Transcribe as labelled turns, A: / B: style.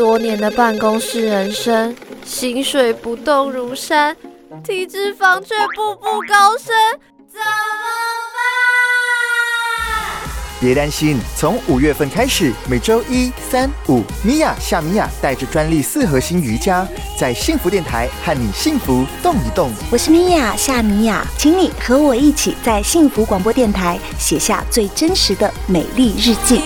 A: 多年的办公室人生薪水不动如山体脂肪却步步高升怎么办？
B: 别担心从五月份开始每周一三五米娅夏米娅带着专利四核心瑜伽在幸福电台和你幸福动一动。
C: 我是米娅夏米娅请你和我一起在幸福广播电台写下最真实的美丽日记。